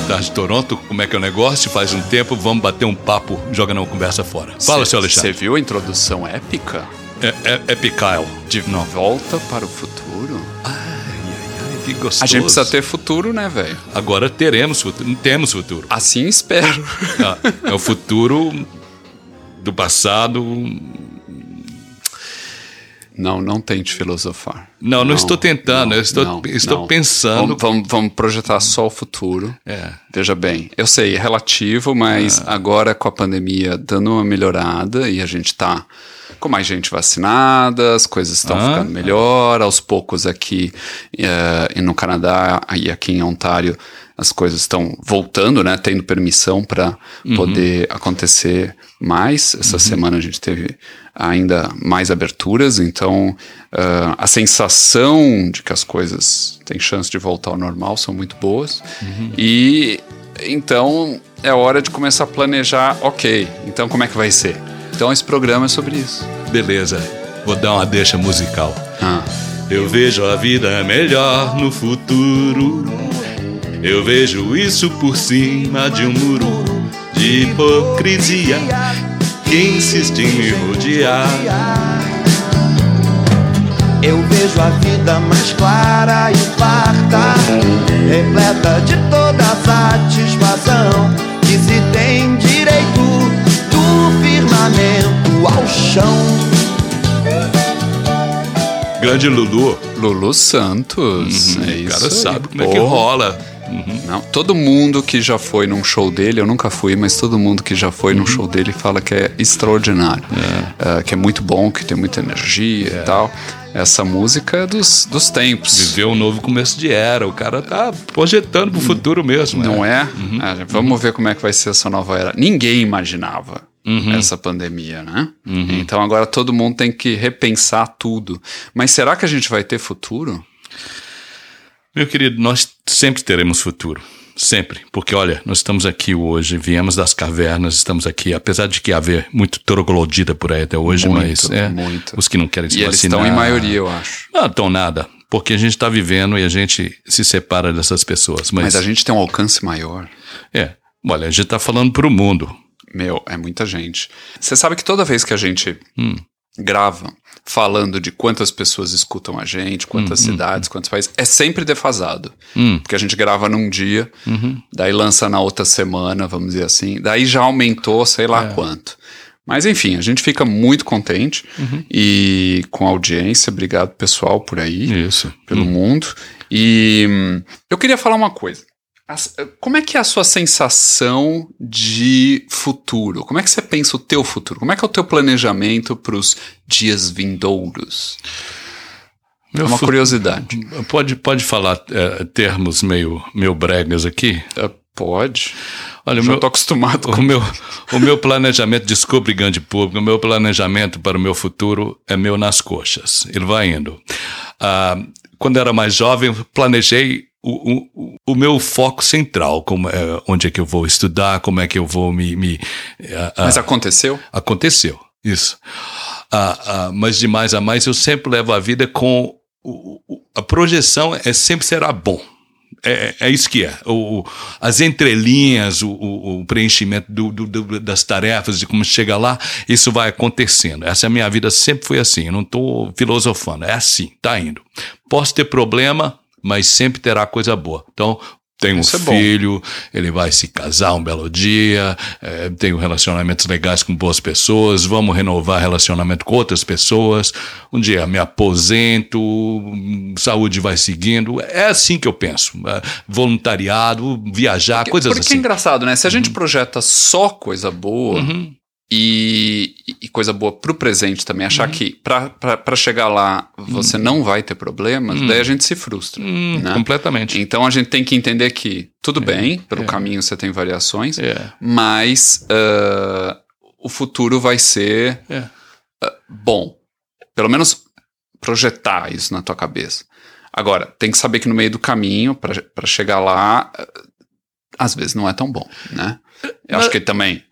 cidade de Toronto, como é que é o negócio, faz um tempo, vamos bater um papo, joga uma conversa fora. Fala, Cê- seu Alexandre. Você viu a introdução épica? É, é, é Picael. De Não. volta para o futuro? Ai, que gostoso. A gente precisa ter futuro, né, velho? Agora teremos futuro, temos futuro. Assim espero. Ah, é o futuro do passado. Não, não tente filosofar. Não, não estou tentando, eu estou- estou pensando- Vamos, vamos- vamos projetar só o futuro. É. Veja bem, eu sei, é relativo, mas Ah. agora com a pandemia dando uma melhorada e a gente tá com mais gente vacinada, as coisas estão Ah. ficando melhor, aos poucos aqui e no Canadá e aqui em Ontário as coisas estão voltando, né, tendo permissão para Uhum. poder acontecer mais. Essa semana a gente teve ainda mais aberturas, então ah, a sensação de que as coisas têm chance de voltar ao normal são muito boas. E então é hora de começar a planejar, ok, então como é que vai ser? Então esse programa é sobre isso. Beleza, vou dar uma deixa musical. Ah, Eu vejo a vida melhor no futuro. Eu vejo isso por cima de um muro de hipocrisia que insiste em me rodear. Eu vejo a vida mais clara e farta, repleta de toda satisfação que se tem direito do firmamento ao chão. Grande Lulu, Lulu Santos, é o cara aí. sabe como é que rola. Uhum. Não, todo mundo que já foi num show dele, eu nunca fui, mas todo mundo que já foi Uhum. num show dele fala que é extraordinário, Ah, que é muito bom, que tem muita energia É. e tal. Essa música é dos, dos tempos. Viver um novo começo de era. O cara tá projetando pro futuro mesmo. Não né? é? Ah, vamos ver como é que vai ser essa nova era. Ninguém imaginava essa pandemia, né? Então agora todo mundo tem que repensar tudo. Mas será que a gente vai ter futuro? Meu querido, nós sempre teremos futuro. Sempre. Porque, olha, nós estamos aqui hoje, viemos das cavernas, estamos aqui, apesar de que haver muito troglodita por aí até hoje, Muito, mas é, muito. os que não querem se E eles vacinar. estão em maioria, eu acho. Não estão nada. Porque a gente está vivendo e a gente se separa dessas pessoas. Mas, Mas a gente tem um alcance maior. É. Olha, a gente está falando para o mundo. Meu, é muita gente. Você sabe que toda vez que a gente grava falando de quantas pessoas escutam a gente, quantas cidades, quantos países, é sempre defasado. Porque a gente grava num dia, daí lança na outra semana, vamos dizer assim, daí já aumentou sei lá quanto. Mas enfim, a gente fica muito contente e com a audiência, obrigado pessoal por aí Isso. pelo mundo. E hum, eu queria falar uma coisa. As- como é que é a sua sensação de futuro? Como é que você pensa o teu futuro? Como é que é o teu planejamento para os dias vindouros? Meu é uma curiosidade. Pode, pode falar é, termos meio, meio bregas aqui? É, pode. Olha, já meu, tô acostumado o meu, o meu planejamento, desculpe, grande público, o meu planejamento para o meu futuro é meu nas coxas. Ele vai indo. Ah, quando era mais jovem, planejei o, o, o meu foco central, como é, onde é que eu vou estudar, como é que eu vou me. me ah, ah, Mas aconteceu? Aconteceu, isso. Ah, ah, mas de mais a mais, eu sempre levo a vida com. o- a projeção é sempre será bom. É, é isso que é. O, as entrelinhas, o, preenchimento do- do- do- das tarefas, de como chegar lá, isso vai acontecendo. Essa é a minha vida sempre foi assim. Eu não estou filosofando. É assim, tá indo. Posso ter problema, mas sempre terá coisa boa. Então, tenho um Isso é filho, ele vai se casar um belo dia, eh, tenho relacionamentos legais com boas pessoas, vamos renovar relacionamento com outras pessoas. Um dia me aposento, saúde vai seguindo. É assim que eu penso. Eh, voluntariado, viajar, coisas Porque é assim. Uhum. engraçado, né? Se a gente projeta só coisa boa e, e coisa boa pro presente também, achar Uhum. que pra chegar lá você não vai ter problemas, daí a gente se frustra. Hum, né? Completamente. Então a gente tem que entender que tudo bem, pelo caminho você tem variações, É. mas ah, o futuro vai ser É. ah, bom. Pelo menos projetar isso na tua cabeça. Agora, tem que saber que no meio do caminho, para chegar lá, ah, às vezes não é tão bom, né? Eu acho Mas- que também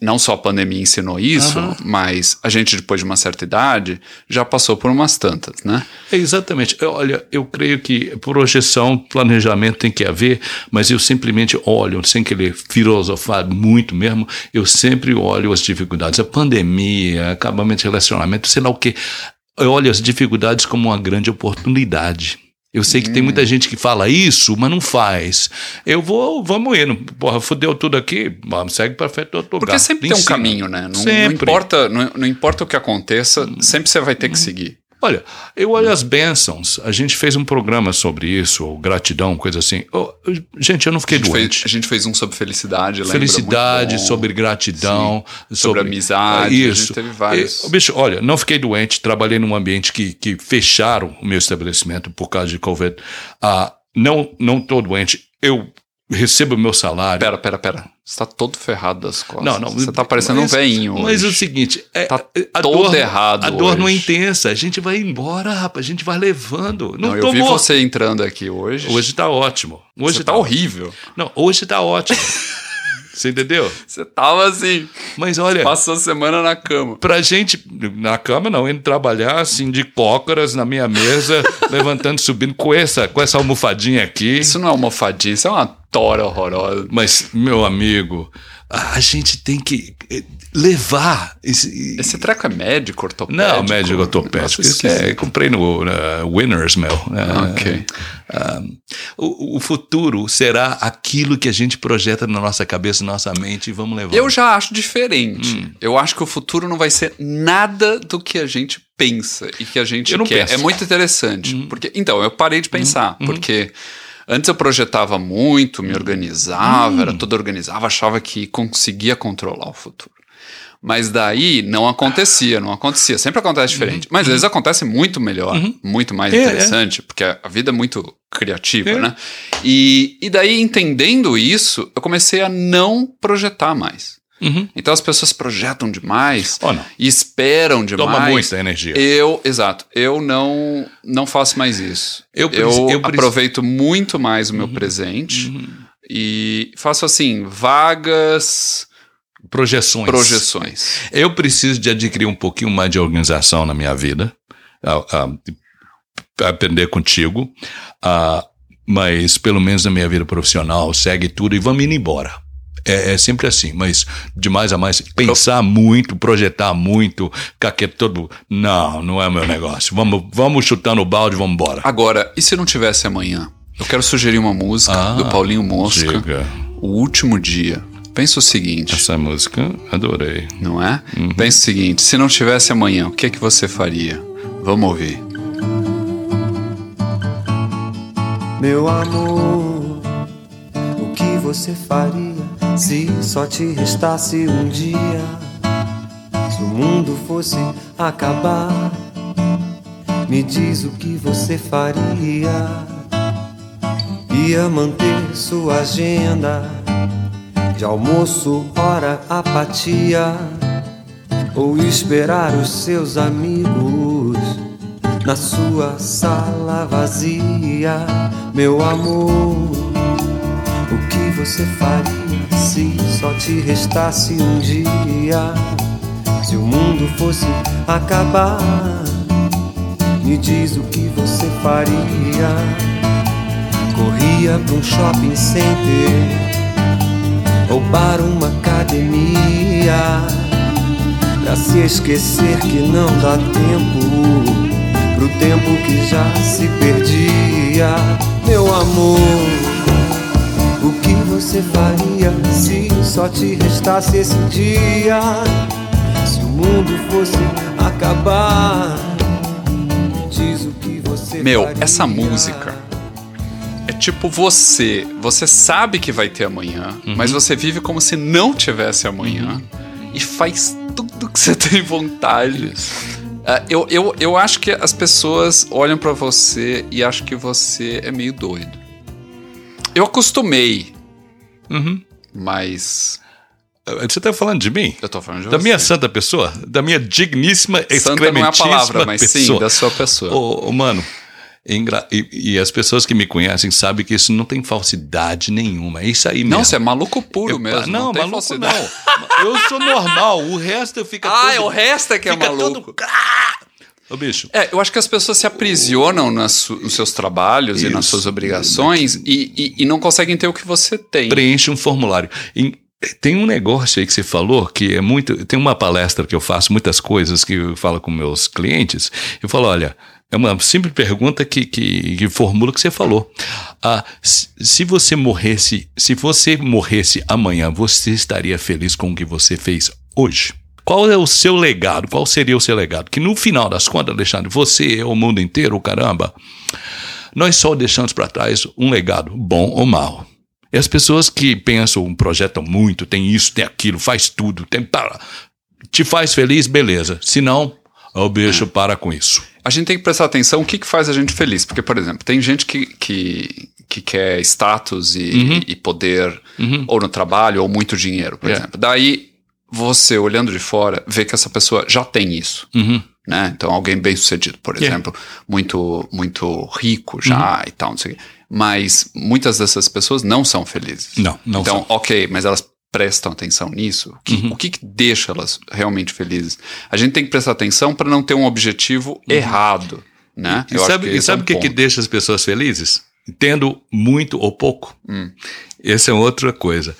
não só a pandemia ensinou isso, Aham. mas a gente, depois de uma certa idade, já passou por umas tantas, né? É, exatamente. Eu- Olha, eu creio que projeção, planejamento tem que haver, mas eu simplesmente olho, sem querer filosofar muito mesmo, eu sempre olho as dificuldades. A pandemia, acabamento de relacionamento, sei lá o quê. Eu olho as dificuldades como uma grande oportunidade. Eu sei que tem muita gente que fala isso, mas não faz. Eu vou, vamos indo. Porra, fudeu tudo aqui, vamos, segue para frente do outro lugar. Porque sempre tem um caminho, né? Não, não importa, não, não importa o que aconteça, sempre você vai ter que seguir. Olha, eu olho as bênçãos. A gente fez um programa sobre isso, ou gratidão, coisa assim. Oh, gente, eu não A fiquei gente, doente. fez, a gente fez um sobre felicidade, lembra? Felicidade, sobre gratidão, sobre, amizade, a Isso. gente teve vários. E, bicho, olha, não fiquei doente, trabalhei num ambiente que, que fecharam o meu estabelecimento por causa de Covid. Ah, não, não tô doente. Eu recebo meu salário. Pera, pera, pera. Você tá todo ferrado das costas. Não, não. Você tá parecendo mas- um veinho Mas hoje. é o seguinte, é, Tá a todo dor, errado A dor não é intensa. A gente vai embora, rapaz. A gente vai levando. Não, Não, eu vi morto. você entrando aqui hoje. Hoje tá ótimo. Hoje você tá horrível. Não, hoje tá ótimo. Você entendeu? Você tava assim, Mas olha, passou a semana na cama. pra gente, na cama não, indo trabalhar assim de cócoras na minha mesa, levantando, subindo com essa, com essa almofadinha aqui. Isso não é uma fadinha, isso é uma tora horrorosa. Mas, meu amigo, a gente tem que eh, levar esse. Esse treco é médico, ortopédico? Não, médico ortopédico. Isso é, comprei no na Winners, meu. É, Ok. ah, o, o futuro será aquilo que a gente projeta na nossa cabeça, na nossa mente e vamos levar. Eu já acho diferente. Hum. Eu acho que o futuro não vai ser nada do que a gente pensa e que a gente quer. penso. Hum. É muito interessante. Porque, então, eu parei de pensar, porque antes eu projetava muito, me organizava, Hum. era tudo organizava, achava que conseguia controlar o futuro. Mas daí não acontecia, não acontecia. Sempre acontece diferente. Mas às vezes acontece muito melhor, muito mais Uhum. É, é. interessante, porque a a vida é muito criativa, É. né? E, e daí, entendendo isso, eu comecei a não projetar mais. Uhum. Então as pessoas projetam demais não. e esperam demais. Toma muita energia. Eu, exato, eu não não faço mais isso. Eu Eu, eu aproveito muito mais o meu Uhum. presente e faço assim vagas Projeções. projeções. Eu preciso de adquirir um pouquinho mais de organização na minha vida, aprender contigo, mas pelo menos na minha vida profissional, segue tudo e vamos indo embora. É, é sempre assim, mas de mais a mais, pensar muito, projetar muito, ficar quieto todo. Não, não é meu negócio. Vamos, vamos chutar no balde, vamos embora. Agora, e se não tivesse amanhã? Eu quero sugerir uma música Ah, do Paulinho Mosca, Diga. O Último Dia. Pensa o seguinte, Essa música, adorei. não é? Uhum. Pensa o seguinte, se não tivesse amanhã, o que é que você faria? Vamos ouvir. Meu amor, o que você faria se só te restasse um dia? Se o mundo fosse acabar, me diz o que você faria. Ia manter sua agenda de almoço, hora, apatia, ou esperar os seus amigos na sua sala vazia, meu amor. Que você faria se só te restasse um dia? Se o mundo fosse acabar, me diz o que você faria. Corria pra um shopping center, roubar uma academia, pra se esquecer que não dá tempo pro tempo que já se perdia, meu amor. Você faria se só te restasse esse dia? Se o mundo fosse acabar, me diz o que você Meu, faria. essa música é tipo você. Você sabe que vai ter amanhã, Uhum. mas você vive como se não tivesse amanhã e faz tudo que você tem vontade. Ah, eu, eu, eu acho que as pessoas olham pra você e acham que você é meio doido. Eu acostumei, Uhum. mas Você tá falando de mim? eu tô falando de Da você. minha santa pessoa? Da minha digníssima, Santa não é a excrementíssima palavra, mas sim, pessoa. da sua pessoa. Ô, ô, mano, E, e, as pessoas que me conhecem sabem que isso não tem falsidade nenhuma. É isso aí mesmo. Não, você é maluco puro eu, mesmo. Não, não maluco falsidade. não. Eu sou normal. O resto fica ah, todo... o resto é que é maluco. Todo... Ô, bicho. É, eu acho que as pessoas se aprisionam nas, nos seus trabalhos isso. e nas suas obrigações e, e, e, não conseguem ter o que você tem. Preenche um formulário. E tem um negócio aí que você falou que é muito. Tem uma palestra que eu faço, muitas coisas que eu falo com meus clientes. Eu falo: olha, é uma simples pergunta que, que, que formula o que você falou. Ah, se você morresse, se você morresse amanhã, você estaria feliz com o que você fez hoje? Qual é o seu legado? Qual seria o seu legado? Que no final das contas, Alexandre, você é o mundo inteiro, caramba. Nós só deixamos para trás um legado, bom ou mal. E as pessoas que pensam, projetam muito, tem isso, tem aquilo, faz tudo, tem para, te faz feliz, beleza. Se não, o bicho é. para com isso a gente tem que prestar atenção o que, que faz a gente feliz. Porque, por exemplo, tem gente que, que, que quer status e, uhum. e poder, uhum. ou no trabalho, ou muito dinheiro, por yeah. exemplo. Daí, você, olhando de fora, vê que essa pessoa já tem isso. Uhum. Né? Então, alguém bem sucedido, por yeah. exemplo, muito, muito rico já uhum. e tal, não sei o quê. Mas muitas dessas pessoas não são felizes. Não, não então, são. ok, mas elas prestam atenção nisso? Que, uhum. O que, que, deixa elas realmente felizes? A gente tem que prestar atenção para não ter um objetivo uhum. errado. Né? E, sabe, e sabe o que, é um que, que deixa as pessoas felizes? Tendo muito ou pouco. Hum. Essa é outra coisa.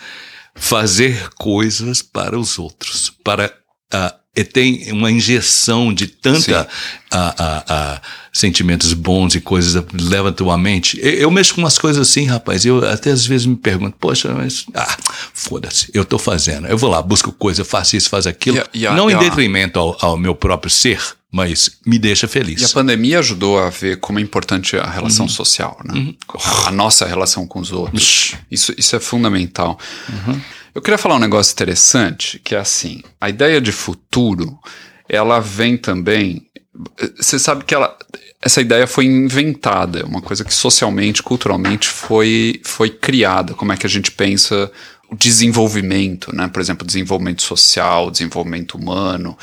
Fazer coisas para os outros, para uh, e tem uma injeção de tanta a, a, a, sentimentos bons e coisas leva a tua mente. Eu, eu, mexo com umas coisas assim, rapaz. Eu até às vezes me pergunto, poxa, mas ah, foda-se, eu tô fazendo. Eu vou lá, busco coisa, faço isso, faço aquilo. Não em detrimento ao, ao, meu próprio ser, mas me deixa feliz. E a pandemia ajudou a ver como é importante a relação uhum. social, né? Uhum. A, nossa relação com os outros. Isso, isso é fundamental. Uhum. Eu queria falar um negócio interessante, que é assim, a ideia de futuro, ela vem também, você sabe que ela, essa ideia foi inventada, uma coisa que socialmente, culturalmente foi, foi criada, como é que a gente pensa desenvolvimento, né? Por exemplo, desenvolvimento social, desenvolvimento humano,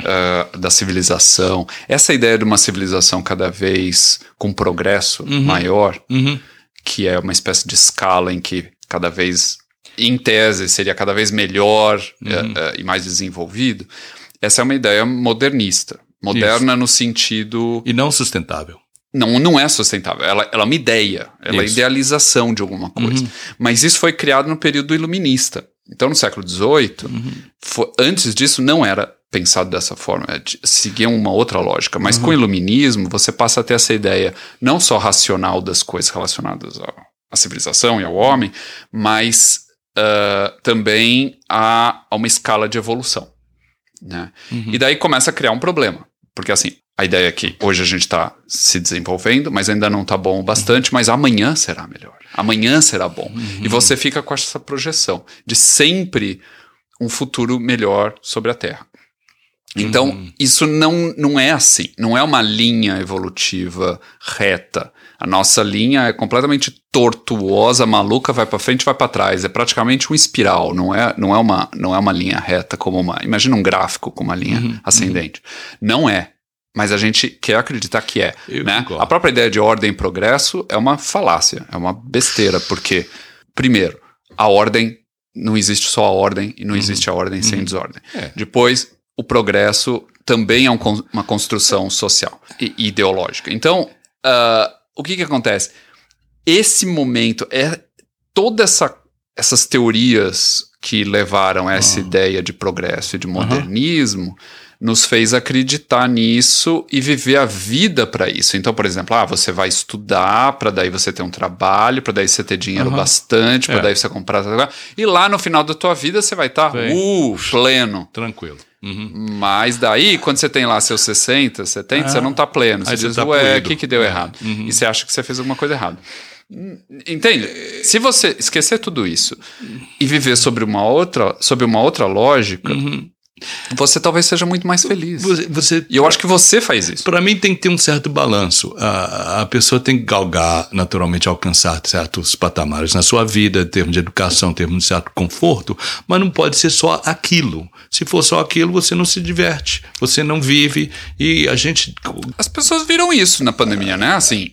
uh, da civilização. Essa ideia de uma civilização cada vez com progresso uhum. maior, uhum. que é uma espécie de escala em que cada vez em tese, seria cada vez melhor uhum. uh, e mais desenvolvido. Essa é uma ideia modernista. Moderna Isso. no sentido. E não sustentável. Não, não é sustentável. Ela, ela é uma ideia. Ela isso. é idealização de alguma coisa. Uhum. Mas isso foi criado no período iluminista. Então, no século XVIII, uhum. foi, antes disso, não era pensado dessa forma, é seguia uma outra lógica. Mas uhum. com o iluminismo, você passa a ter essa ideia não só racional das coisas relacionadas à civilização e ao homem, mas uh, também a, a, uma escala de evolução. Né? Uhum. E daí começa a criar um problema. Porque assim, a ideia é que hoje a gente está se desenvolvendo, mas ainda não está bom o bastante, mas amanhã será melhor. Amanhã será bom. Uhum. E você fica com essa projeção de sempre um futuro melhor sobre a Terra. Então, uhum. isso não, não é assim. Não é uma linha evolutiva reta. A nossa linha é completamente tortuosa, maluca, vai para frente, vai para trás. É praticamente um espiral, não é, não é uma não é uma linha reta como uma, imagina um gráfico com uma linha uhum, ascendente. Uhum. Não é. Mas a gente quer acreditar que é, né? A própria ideia de ordem e progresso é uma falácia, é uma besteira, porque primeiro, a ordem não existe só a ordem e não uhum. existe a ordem sem uhum. desordem. É. Depois, o progresso também é um, uma construção social e ideológica. Então, uh, o que que acontece? Esse momento é toda essa essas teorias que levaram a essa uhum. ideia de progresso e de modernismo uhum. Nos fez acreditar nisso e viver a vida para isso. Então, por exemplo, ah, você vai estudar para daí você ter um trabalho, para daí você ter dinheiro uhum. bastante, para é. daí você comprar e lá no final da tua vida você vai estar tá, uh, pleno, tranquilo. Uhum. Mas daí, quando você tem lá seus 60, 70, ah, você não tá pleno. Você diz, tá ué, o que, que deu é. errado? Uhum. E você acha que você fez alguma coisa errada. Entende? Se você esquecer tudo isso e viver sobre uma outra, sobre uma outra lógica, uhum. Você talvez seja muito mais feliz. Você, você e eu acho que você faz isso. Para mim tem que ter um certo balanço. A, a pessoa tem que galgar, naturalmente, alcançar certos patamares na sua vida, em termos de educação, em termos de certo conforto, mas não pode ser só aquilo. Se for só aquilo, você não se diverte, você não vive e a gente. As pessoas viram isso na pandemia, né? Assim,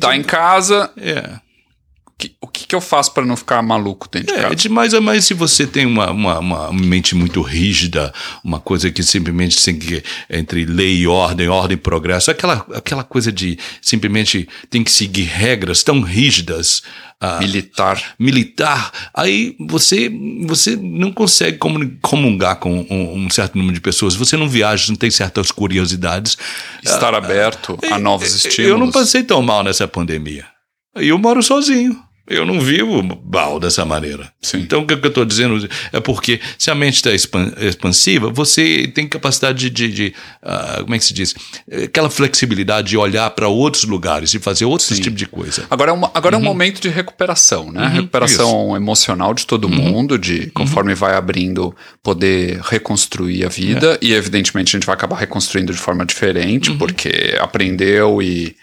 tá em casa. É que, o que, que, eu faço para não ficar maluco dentro é, de casa? De mais a mais, se você tem uma, uma, uma, mente muito rígida, uma coisa que simplesmente que entre lei e ordem, ordem e progresso, aquela, aquela coisa de simplesmente tem que seguir regras tão rígidas. Uh, militar. Militar. Aí você, você não consegue comungar com um, um, certo número de pessoas. Você não viaja, não tem certas curiosidades. Estar uh, aberto uh, a novos estímulos. Eu não passei tão mal nessa pandemia. E eu moro sozinho. Eu não vivo mal dessa maneira. Sim. Então, o que eu estou dizendo é porque se a mente está expansiva, você tem capacidade de, de, de uh, como é que se diz? Aquela flexibilidade de olhar para outros lugares e fazer outros tipos de coisa. Agora, é um, agora uhum. é um momento de recuperação, né? Uhum. Recuperação Isso. emocional de todo uhum. mundo, de uhum. conforme vai abrindo, poder reconstruir a vida. É. E, evidentemente, a gente vai acabar reconstruindo de forma diferente, uhum. porque aprendeu e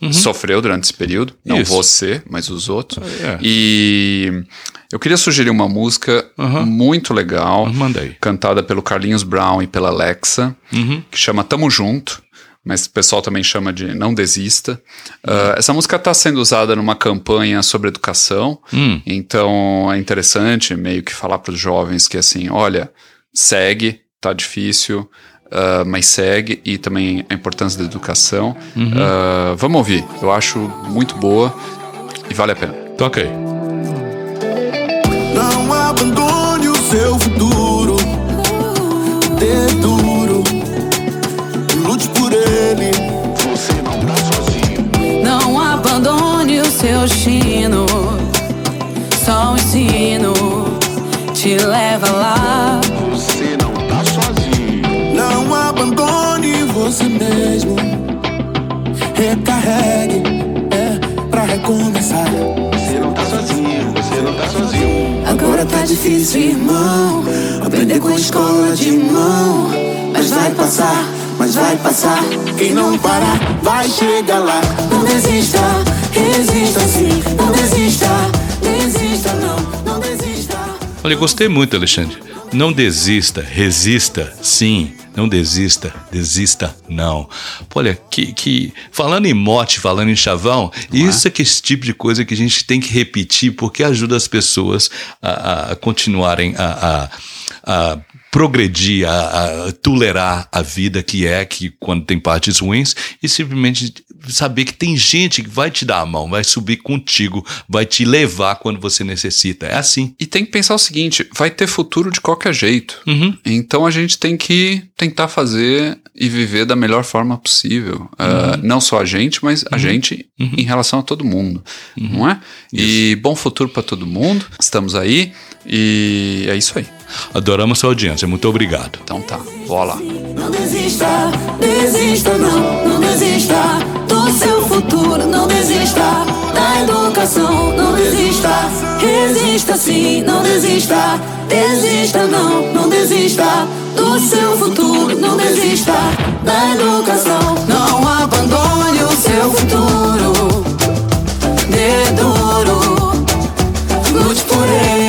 uhum. sofreu durante esse período. Não Isso. você, mas os outros. É. E eu queria sugerir uma música uhum. muito legal, Mandei. cantada pelo Carlinhos Brown e pela Alexa, uhum. que chama Tamo Junto. Mas o pessoal também chama de Não Desista. Uh, essa música está sendo usada numa campanha sobre educação, hum. então é interessante meio que falar para os jovens que assim, olha, segue, tá difícil, uh, mas segue e também a importância da educação. Uhum. Uh, vamos ouvir, eu acho muito boa e vale a pena. Toca aí. Não abandone o seu futuro, dê duro, lute por ele. Você não tá sozinho. Não abandone o seu destino, Recarregue, é, pra recomeçar. Você não tá sozinho, você não tá sozinho. Agora tá difícil, irmão. Aprender com a escola de mão. Mas vai passar, mas vai passar. Quem não parar, vai chegar lá. Não desista, resista sim. Não desista, desista não, não desista. Olha, gostei muito, Alexandre. Não desista, resista, sim. Não desista, desista não. Olha, que, que falando em mote, falando em chavão, não isso é? que esse tipo de coisa que a gente tem que repetir porque ajuda as pessoas a, a continuarem a, a, a progredir, a, a, tolerar a vida que é, que quando tem partes ruins, e simplesmente saber que tem gente que vai te dar a mão, vai subir contigo, vai te levar quando você necessita. É assim. E tem que pensar o seguinte: vai ter futuro de qualquer jeito. Uhum. Então a gente tem que tentar fazer e viver da melhor forma possível. Ah, uhum. Uh, não só a gente, mas a uhum. gente uhum. em relação a todo mundo. Uhum. Não é? Isso. E bom futuro para todo mundo. Estamos aí. E é isso aí. Adoramos sua audiência. Muito obrigado. Então tá, vou lá. Não desista, desista não, não desista do seu futuro, não desista educação, não desista, resista sim, não desista, desista não, não desista. Do seu futuro, não desista. Da educação, não abandone o seu futuro, dê duro, lute por ele.